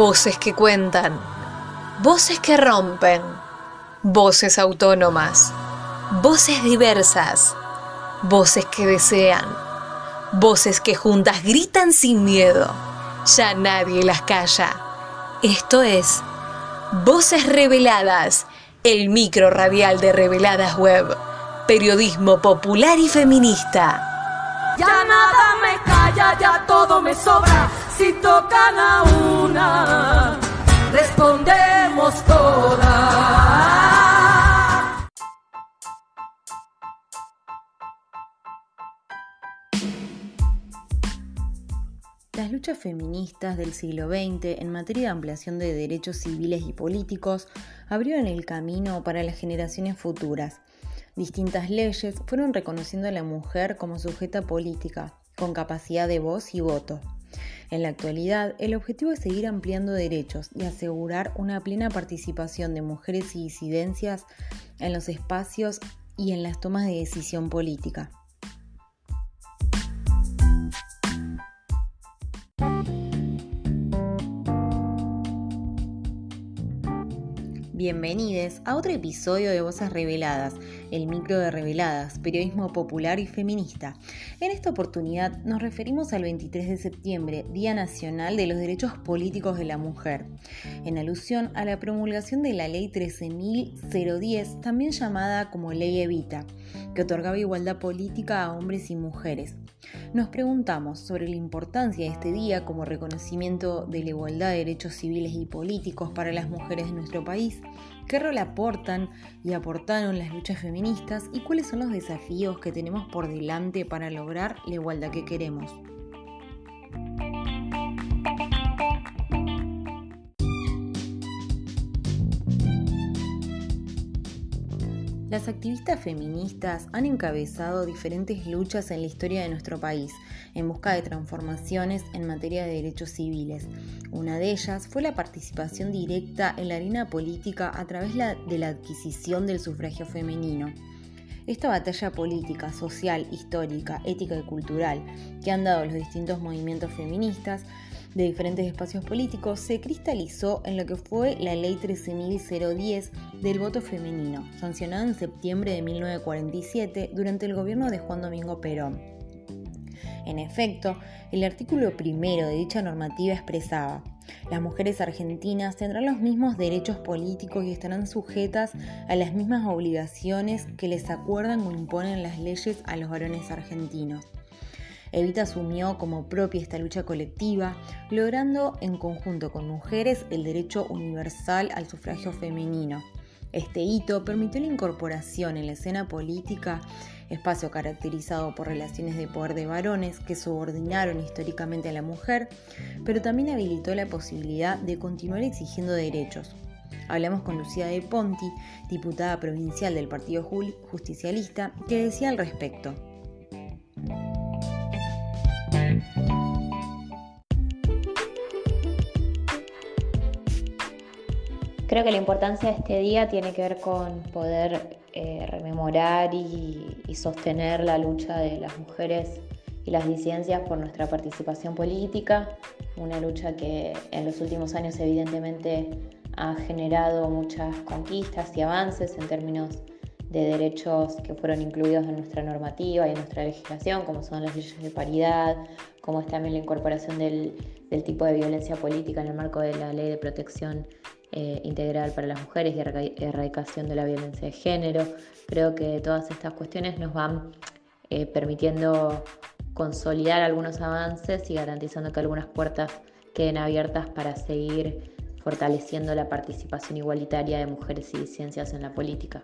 Voces que cuentan, voces que rompen, voces autónomas, voces diversas, voces que desean, voces que juntas gritan sin miedo. Ya nadie las calla. Esto es Voces Reveladas, el micro radial de Reveladas Web, periodismo popular y feminista. Ya nada me calla, ya todo me sobra. Si tocan a una, respondemos todas. Las luchas feministas del siglo XX en materia de ampliación de derechos civiles y políticos abrieron el camino para las generaciones futuras distintas leyes fueron reconociendo a la mujer como sujeta política, con capacidad de voz y voto. En la actualidad, el objetivo es seguir ampliando derechos y asegurar una plena participación de mujeres y disidencias en los espacios y en las tomas de decisión política. Bienvenidos a otro episodio de Voces Reveladas, el micro de Reveladas, periodismo popular y feminista. En esta oportunidad nos referimos al 23 de septiembre, Día Nacional de los Derechos Políticos de la Mujer, en alusión a la promulgación de la Ley 13.010, también llamada como Ley Evita, que otorgaba igualdad política a hombres y mujeres. Nos preguntamos sobre la importancia de este día como reconocimiento de la igualdad de derechos civiles y políticos para las mujeres de nuestro país, qué rol aportan y aportaron las luchas feministas y cuáles son los desafíos que tenemos por delante para lograr la igualdad que queremos. Las activistas feministas han encabezado diferentes luchas en la historia de nuestro país en busca de transformaciones en materia de derechos civiles. Una de ellas fue la participación directa en la arena política a través de la adquisición del sufragio femenino. Esta batalla política, social, histórica, ética y cultural que han dado los distintos movimientos feministas de diferentes espacios políticos se cristalizó en lo que fue la Ley 13.010 del voto femenino, sancionada en septiembre de 1947 durante el gobierno de Juan Domingo Perón. En efecto, el artículo primero de dicha normativa expresaba las mujeres argentinas tendrán los mismos derechos políticos y estarán sujetas a las mismas obligaciones que les acuerdan o imponen las leyes a los varones argentinos. Evita asumió como propia esta lucha colectiva, logrando en conjunto con mujeres el derecho universal al sufragio femenino. Este hito permitió la incorporación en la escena política, espacio caracterizado por relaciones de poder de varones que subordinaron históricamente a la mujer, pero también habilitó la posibilidad de continuar exigiendo derechos. Hablamos con Lucía de Ponti, diputada provincial del Partido Justicialista, que decía al respecto. Creo que la importancia de este día tiene que ver con poder eh, rememorar y, sostener la lucha de las mujeres y las disidencias por nuestra participación política, una lucha que en los últimos años evidentemente ha generado muchas conquistas y avances en términos de derechos que fueron incluidos en nuestra normativa y en nuestra legislación, como son las leyes de paridad, como es también la incorporación del, del tipo de violencia política en el marco de la ley de protección eh, integral para las mujeres y erradicación de la violencia de género. Creo que todas estas cuestiones nos van eh, permitiendo consolidar algunos avances y garantizando que algunas puertas queden abiertas para seguir fortaleciendo la participación igualitaria de mujeres y ciencias en la política.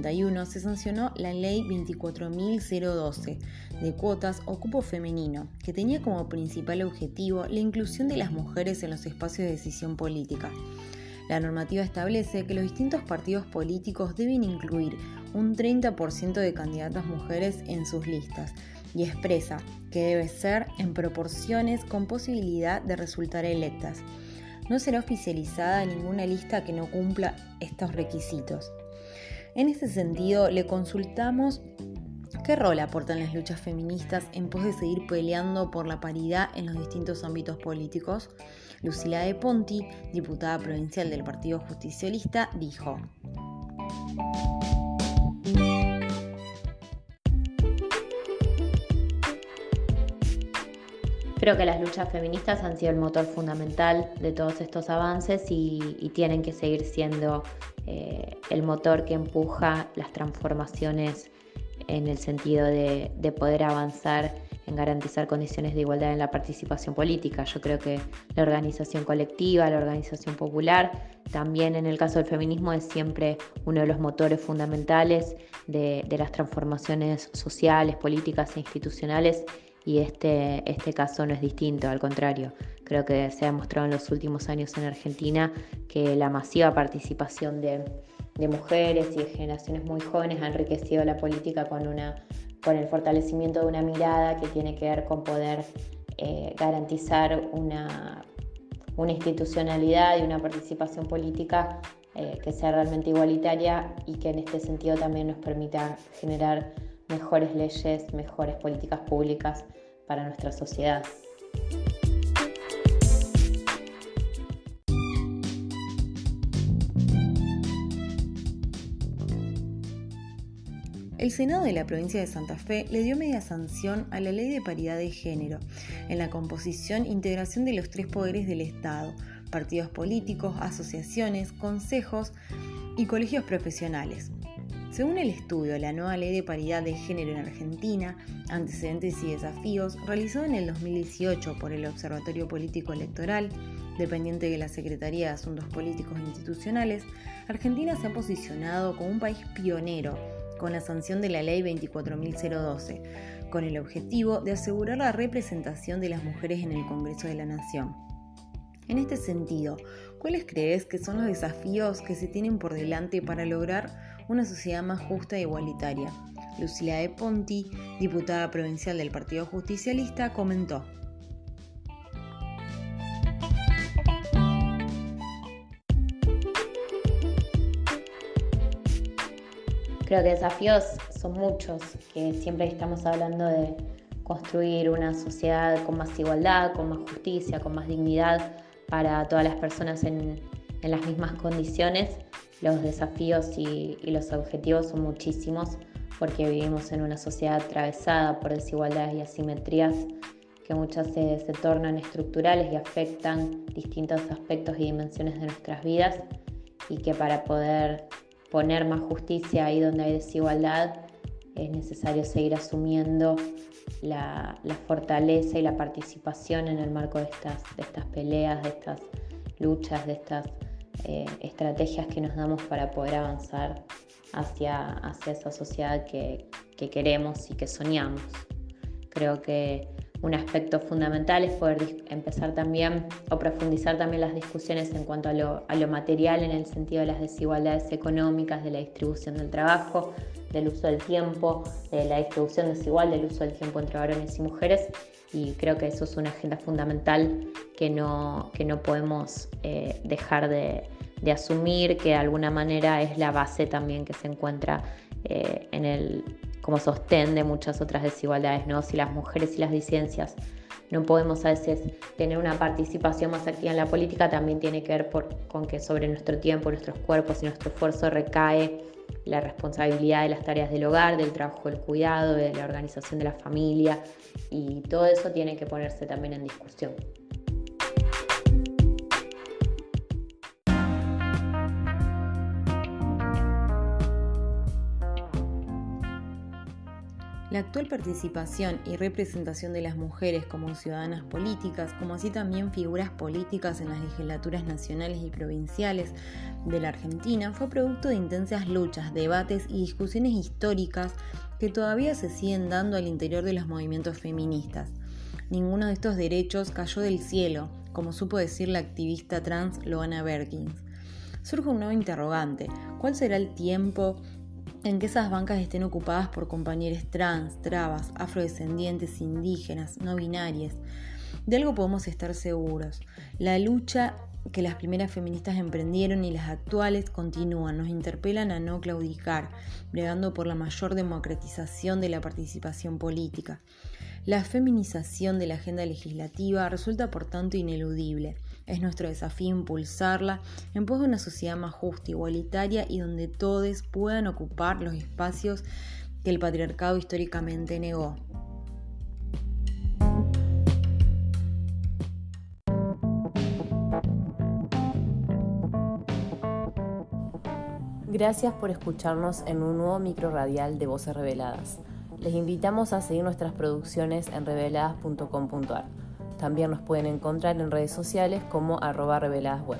1981 se sancionó la Ley 24.012 de cuotas o cupo femenino, que tenía como principal objetivo la inclusión de las mujeres en los espacios de decisión política. La normativa establece que los distintos partidos políticos deben incluir un 30% de candidatas mujeres en sus listas y expresa que debe ser en proporciones con posibilidad de resultar electas. No será oficializada ninguna lista que no cumpla estos requisitos. En ese sentido, le consultamos ¿Qué rol aportan las luchas feministas en pos de seguir peleando por la paridad en los distintos ámbitos políticos? Lucila de Ponti, diputada provincial del Partido Justicialista, dijo. Creo que las luchas feministas han sido el motor fundamental de todos estos avances y, tienen que seguir siendo eh, el motor que empuja las transformaciones en el sentido de, poder avanzar en garantizar condiciones de igualdad en la participación política. Yo creo que la organización colectiva, la organización popular, también en el caso del feminismo es siempre uno de los motores fundamentales de, las transformaciones sociales, políticas e institucionales y este, este caso no es distinto, al contrario. Creo que se ha demostrado en los últimos años en Argentina que la masiva participación de de mujeres y de generaciones muy jóvenes ha enriquecido la política con, una, con el fortalecimiento de una mirada que tiene que ver con poder eh, garantizar una, una, institucionalidad y una participación política eh, que sea realmente igualitaria y que en este sentido también nos permita generar mejores leyes, mejores políticas públicas para nuestra sociedad. El Senado de la provincia de Santa Fe le dio media sanción a la ley de paridad de género en la composición e integración de los tres poderes del Estado, partidos políticos, asociaciones, consejos y colegios profesionales. Según el estudio La nueva ley de paridad de género en Argentina, antecedentes y desafíos, realizado en el 2018 por el Observatorio Político Electoral, dependiente de la Secretaría de Asuntos Políticos e Institucionales, Argentina se ha posicionado como un país pionero con la sanción de la Ley 24.012, con el objetivo de asegurar la representación de las mujeres en el Congreso de la Nación. En este sentido, ¿cuáles crees que son los desafíos que se tienen por delante para lograr una sociedad más justa e igualitaria? Lucila de Ponti, diputada provincial del Partido Justicialista, comentó. Creo que desafíos son muchos, que siempre estamos hablando de construir una sociedad con más igualdad, con más justicia, con más dignidad para todas las personas en, las mismas condiciones. Los desafíos y, los objetivos son muchísimos porque vivimos en una sociedad atravesada por desigualdades y asimetrías que muchas se, se tornan estructurales y afectan distintos aspectos y dimensiones de nuestras vidas y que para poder poner más justicia ahí donde hay desigualdad, es necesario seguir asumiendo la, fortaleza y la participación en el marco de estas, peleas, de estas luchas, de estas eh, estrategias que nos damos para poder avanzar hacia, hacia esa sociedad que, que queremos y que soñamos. Creo que un aspecto fundamental es poder empezar también o profundizar también las discusiones en cuanto a lo, material en el sentido de las desigualdades económicas, de la distribución del trabajo, del uso del tiempo, de la distribución desigual del uso del tiempo entre varones y mujeres. Y creo que eso es una agenda fundamental que no, que no podemos eh, dejar de, asumir, que de alguna manera es la base también que se encuentra eh, en el como sostén de muchas otras desigualdades, ¿no? Si las mujeres y las disidencias no podemos a veces tener una participación más activa en la política, también tiene que ver con que sobre nuestro tiempo, nuestros cuerpos y nuestro esfuerzo recae la responsabilidad de las tareas del hogar, del trabajo del cuidado, de la organización de la familia y todo eso tiene que ponerse también en discusión. La actual participación y representación de las mujeres como ciudadanas políticas, como así también figuras políticas en las legislaturas nacionales y provinciales de la Argentina, fue producto de intensas luchas, debates y discusiones históricas que todavía se siguen dando al interior de los movimientos feministas. Ninguno de estos derechos cayó del cielo, como supo decir la activista trans Loana Berkins. Surge un nuevo interrogante, ¿cuál será el tiempo en que esas bancas estén ocupadas por compañeros trans, trabas, afrodescendientes, indígenas, no binarias. De algo podemos estar seguros. La lucha que las primeras feministas emprendieron y las actuales continúan, nos interpelan a no claudicar, bregando por la mayor democratización de la participación política. La feminización de la agenda legislativa resulta por tanto ineludible. Es nuestro desafío impulsarla en pos de una sociedad más justa, igualitaria y donde todos puedan ocupar los espacios que el patriarcado históricamente negó. Gracias por escucharnos en un nuevo micro radial de Voces Reveladas. Les invitamos a seguir nuestras producciones en reveladas.com.ar. También nos pueden encontrar en redes sociales como arroba reveladasweb.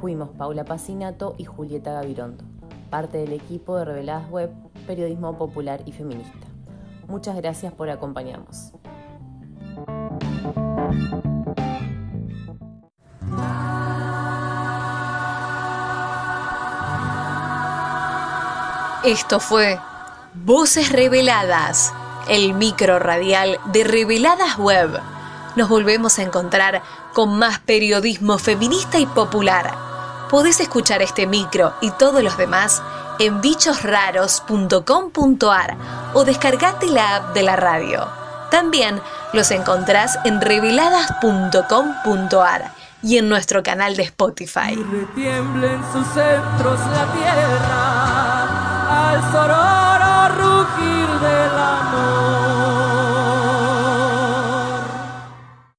Fuimos Paula Pacinato y Julieta Gavirondo, parte del equipo de Reveladas Web, Periodismo Popular y Feminista. Muchas gracias por acompañarnos. Esto fue Voces Reveladas, el micro radial de Reveladas Web. Nos volvemos a encontrar con más periodismo feminista y popular. Podés escuchar este micro y todos los demás en bichosraros.com.ar o descargate la app de la radio. También los encontrás en reveladas.com.ar y en nuestro canal de Spotify. Retiemblen sus centros la tierra al la